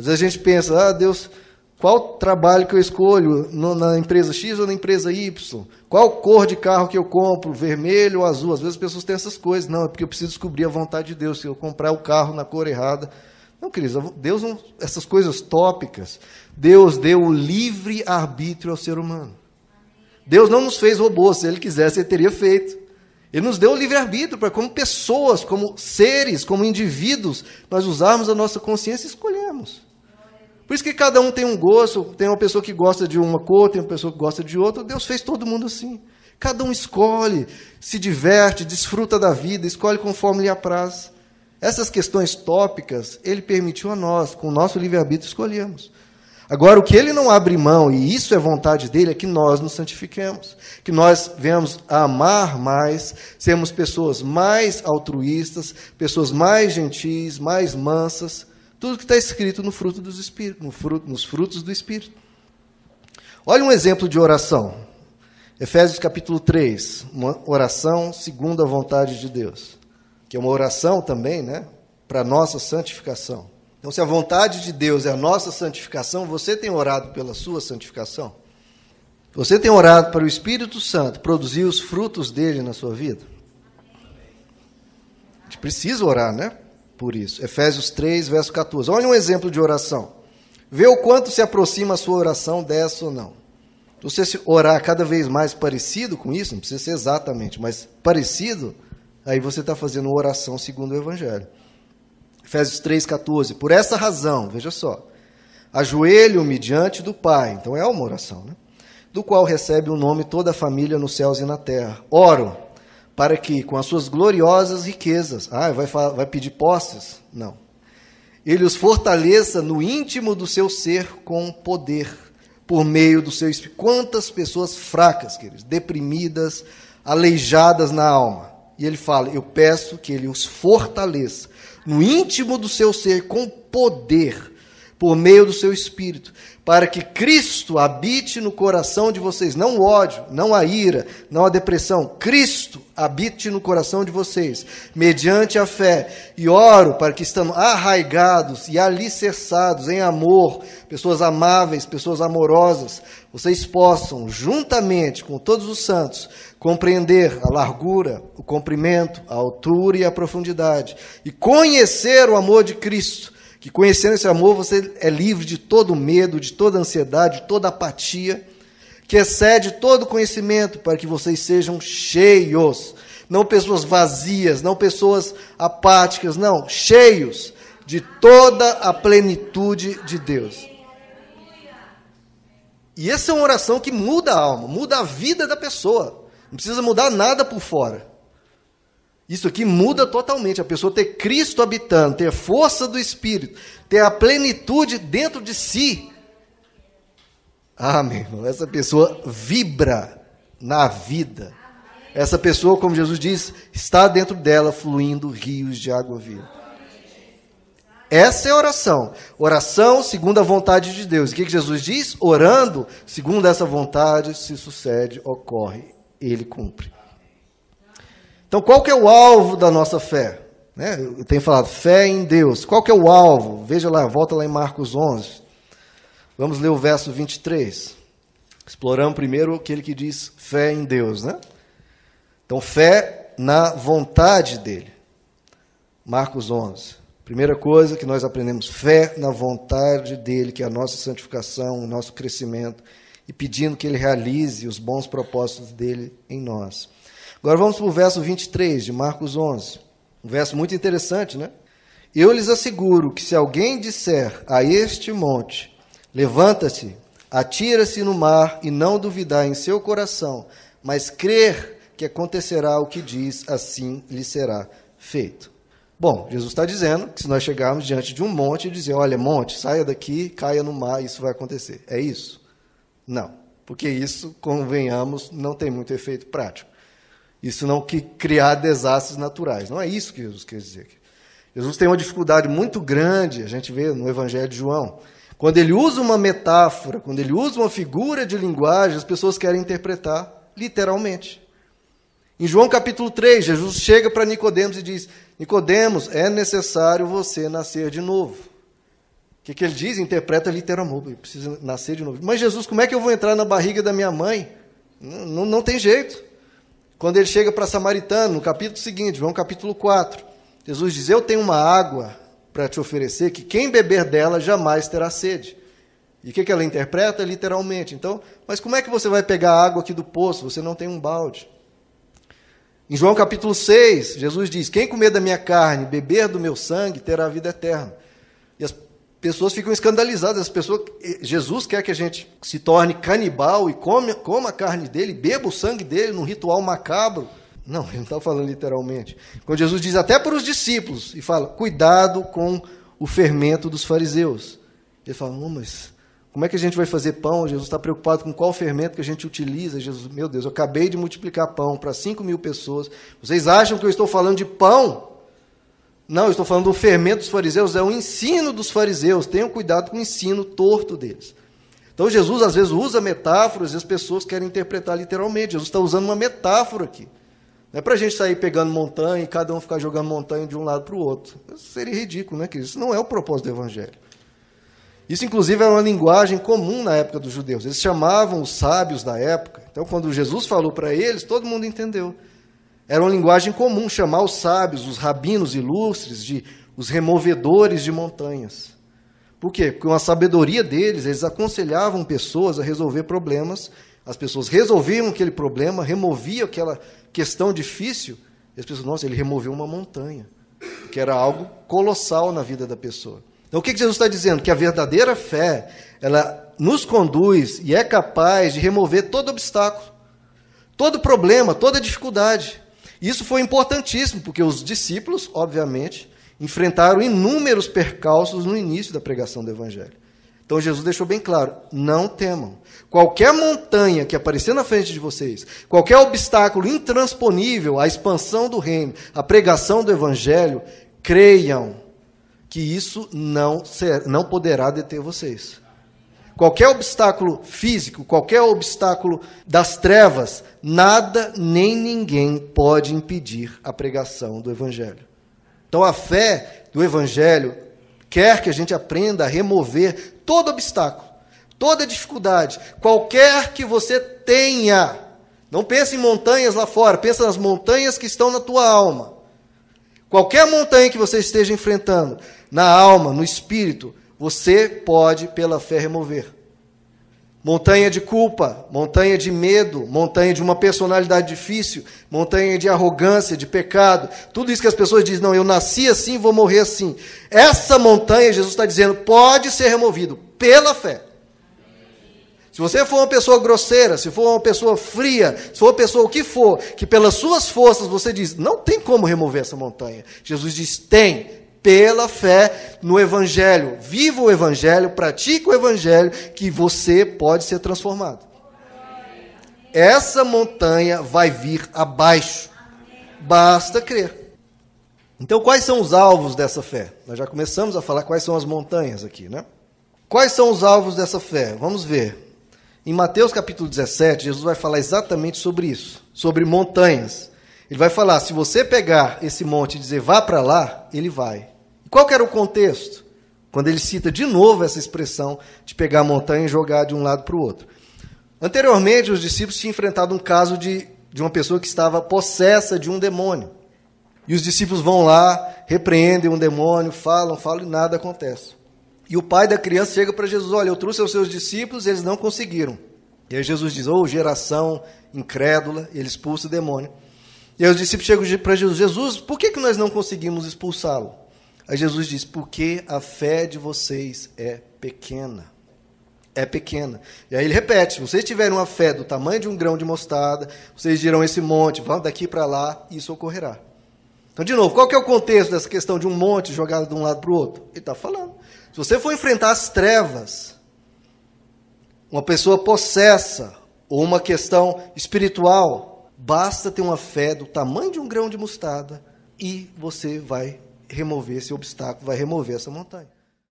Às vezes a gente pensa, ah, Deus, qual trabalho que eu escolho na empresa X ou na empresa Y? Qual cor de carro que eu compro, vermelho ou azul? Às vezes as pessoas têm essas coisas. Não, é porque eu preciso descobrir a vontade de Deus. Se eu comprar o carro na cor errada. Não, queridos, Deus não, essas coisas tópicas, Deus deu o livre arbítrio ao ser humano. Deus não nos fez robôs, se ele quisesse, ele teria feito. Ele nos deu o livre-arbítrio para, como pessoas, como seres, como indivíduos, nós usarmos a nossa consciência e escolhemos. Por isso que cada um tem um gosto, tem uma pessoa que gosta de uma cor, tem uma pessoa que gosta de outra. Deus fez todo mundo assim. Cada um escolhe, se diverte, desfruta da vida, escolhe conforme lhe apraz. Essas questões tópicas, ele permitiu a nós, com o nosso livre-arbítrio, escolhemos. Agora, o que ele não abre mão, e isso é vontade dele, é que nós nos santifiquemos, que nós venhamos a amar mais, sermos pessoas mais altruístas, pessoas mais gentis, mais mansas, tudo que está escrito no fruto dos Espíritos, no fruto, nos frutos do Espírito. Olha um exemplo de oração. Efésios capítulo 3, uma oração segundo a vontade de Deus, que é uma oração também, né, para nossa santificação. Então, se a vontade de Deus é a nossa santificação, você tem orado pela sua santificação? Você tem orado para o Espírito Santo produzir os frutos dele na sua vida? A gente precisa orar, né? Por isso. Efésios 3, verso 14. Olha um exemplo de oração. Vê o quanto se aproxima a sua oração dessa ou não. Se você orar cada vez mais parecido com isso, não precisa ser exatamente, mas parecido, aí você está fazendo uma oração segundo o Evangelho. Efésios 3,14. Por essa razão, veja só, ajoelho-me diante do Pai, então é uma oração, né? do qual recebe o nome toda a família nos céus e na terra. Oro para que, com as suas gloriosas riquezas, ah, vai, vai pedir posses? Não. Ele os fortaleça no íntimo do seu ser com poder, por meio do seu espírito. Quantas pessoas fracas, queridos, deprimidas, aleijadas na alma. E ele fala: Eu peço que ele os fortaleça no íntimo do seu ser, com poder, por meio do seu espírito, para que Cristo habite no coração de vocês, não o ódio, não a ira, não a depressão. Cristo habite no coração de vocês, mediante a fé. E oro para que estando arraigados e alicerçados em amor, pessoas amáveis, pessoas amorosas, vocês possam, juntamente com todos os santos, compreender a largura, o comprimento, a altura e a profundidade, e conhecer o amor de Cristo, que conhecendo esse amor você é livre de todo medo, de toda ansiedade, de toda apatia, que excede todo conhecimento, para que vocês sejam cheios, não pessoas vazias, não pessoas apáticas, não, cheios de toda a plenitude de Deus. E essa é uma oração que muda a alma, muda a vida da pessoa. Não precisa mudar nada por fora. Isso aqui muda totalmente. A pessoa ter Cristo habitando, ter força do Espírito, ter a plenitude dentro de si. Ah, meu irmão, essa pessoa vibra na vida. Essa pessoa, como Jesus diz, está dentro dela fluindo rios de água viva. Essa é a oração. Oração segundo a vontade de Deus. O que Jesus diz? Orando segundo essa vontade se sucede, ocorre ele cumpre. Então, qual que é o alvo da nossa fé? Né? Eu tenho falado fé em Deus. Qual que é o alvo? Veja lá, volta lá em Marcos 11. Vamos ler o verso 23. Exploramos primeiro aquele que diz fé em Deus, né? Então, fé na vontade dele. Marcos 11. Primeira coisa que nós aprendemos, fé na vontade dele, que é a nossa santificação, o nosso crescimento e pedindo que ele realize os bons propósitos dele em nós. Agora vamos para o verso 23 de Marcos 11. Um verso muito interessante, né? Eu lhes asseguro que se alguém disser a este monte: Levanta-te, atira-se no mar e não duvidar em seu coração, mas crer que acontecerá o que diz, assim lhe será feito. Bom, Jesus está dizendo que se nós chegarmos diante de um monte e dizer: Olha, monte, saia daqui, caia no mar, isso vai acontecer. É isso? Não, porque isso, convenhamos, não tem muito efeito prático. Isso não que criar desastres naturais. Não é isso que Jesus quer dizer. Jesus tem uma dificuldade muito grande, a gente vê no Evangelho de João. Quando ele usa uma metáfora, quando ele usa uma figura de linguagem, as pessoas querem interpretar literalmente. Em João capítulo 3, Jesus chega para Nicodemos e diz: Nicodemos, é necessário você nascer de novo. O que, que ele diz? Interpreta literalmente. Precisa nascer de novo. Mas Jesus, como é que eu vou entrar na barriga da minha mãe? Não, não tem jeito. Quando ele chega para Samaritano, no capítulo seguinte, João capítulo 4, Jesus diz: Eu tenho uma água para te oferecer que quem beber dela jamais terá sede. E o que, que ela interpreta? Literalmente. Então, mas como é que você vai pegar água aqui do poço? Você não tem um balde. Em João capítulo 6, Jesus diz: Quem comer da minha carne, beber do meu sangue, terá a vida eterna. E as pessoas ficam escandalizadas. As pessoas, Jesus quer que a gente se torne canibal e come, coma a carne dele, beba o sangue dele num ritual macabro. Não, ele não está falando literalmente. Quando Jesus diz até para os discípulos, e fala, cuidado com o fermento dos fariseus. Ele fala, mas como é que a gente vai fazer pão? Jesus está preocupado com qual fermento que a gente utiliza. Jesus, meu Deus, eu acabei de multiplicar pão para 5 mil pessoas. Vocês acham que eu estou falando de pão? Não, eu estou falando do fermento dos fariseus, é o ensino dos fariseus. Tenham cuidado com o ensino torto deles. Então Jesus às vezes usa metáforas e as pessoas querem interpretar literalmente. Jesus está usando uma metáfora aqui. Não é para a gente sair pegando montanha e cada um ficar jogando montanha de um lado para o outro. Isso seria ridículo, né, querido? Isso não é o propósito do Evangelho. Isso, inclusive, era uma linguagem comum na época dos judeus. Eles chamavam os sábios da época. Então, quando Jesus falou para eles, todo mundo entendeu. Era uma linguagem comum chamar os sábios, os rabinos ilustres, de os removedores de montanhas. Por quê? Porque com a sabedoria deles, eles aconselhavam pessoas a resolver problemas. As pessoas resolviam aquele problema, removiam aquela questão difícil. E as pessoas, nossa, ele removeu uma montanha. Que era algo colossal na vida da pessoa. Então, o que Jesus está dizendo? Que a verdadeira fé, ela nos conduz e é capaz de remover todo obstáculo, todo problema, toda dificuldade. Isso foi importantíssimo, porque os discípulos, obviamente, enfrentaram inúmeros percalços no início da pregação do Evangelho. Então Jesus deixou bem claro: não temam. Qualquer montanha que aparecer na frente de vocês, qualquer obstáculo intransponível à expansão do reino, à pregação do Evangelho, creiam que isso não, ser, não poderá deter vocês. Qualquer obstáculo físico, qualquer obstáculo das trevas, nada nem ninguém pode impedir a pregação do Evangelho. Então a fé do Evangelho quer que a gente aprenda a remover todo obstáculo, toda dificuldade, qualquer que você tenha. Não pense em montanhas lá fora, pensa nas montanhas que estão na tua alma. Qualquer montanha que você esteja enfrentando, na alma, no espírito, você pode, pela fé, remover. Montanha de culpa, montanha de medo, montanha de uma personalidade difícil, montanha de arrogância, de pecado, tudo isso que as pessoas dizem, não, eu nasci assim, vou morrer assim. Essa montanha, Jesus está dizendo, pode ser removido pela fé. Se você for uma pessoa grosseira, se for uma pessoa fria, se for uma pessoa o que for, que pelas suas forças você diz, não tem como remover essa montanha. Jesus diz, tem, pela fé no Evangelho. Viva o Evangelho, pratique o Evangelho, que você pode ser transformado. Essa montanha vai vir abaixo. Basta crer. Então, quais são os alvos dessa fé? Nós já começamos a falar quais são as montanhas aqui, né? Quais são os alvos dessa fé? Vamos ver. Em Mateus capítulo 17, Jesus vai falar exatamente sobre isso, sobre montanhas. Ele vai falar: se você pegar esse monte e dizer vá para lá, ele vai. Qual era o contexto? Quando ele cita de novo essa expressão de pegar a montanha e jogar de um lado para o outro. Anteriormente, os discípulos tinham enfrentado um caso de, de uma pessoa que estava possessa de um demônio. E os discípulos vão lá, repreendem um demônio, falam, falam e nada acontece. E o pai da criança chega para Jesus: Olha, eu trouxe aos seus discípulos e eles não conseguiram. E aí Jesus diz: Ô oh, geração incrédula, ele expulsa o demônio. E aí os discípulos chegam para Jesus: Jesus, por que, que nós não conseguimos expulsá-lo? Aí Jesus diz: Porque a fé de vocês é pequena. É pequena. E aí ele repete: se vocês tiverem uma fé do tamanho de um grão de mostarda, vocês dirão esse monte, vão daqui para lá, e isso ocorrerá. Então, de novo, qual que é o contexto dessa questão de um monte jogado de um lado para o outro? Ele está falando. Se você for enfrentar as trevas, uma pessoa possessa, ou uma questão espiritual, basta ter uma fé do tamanho de um grão de mostarda e você vai remover esse obstáculo, vai remover essa montanha.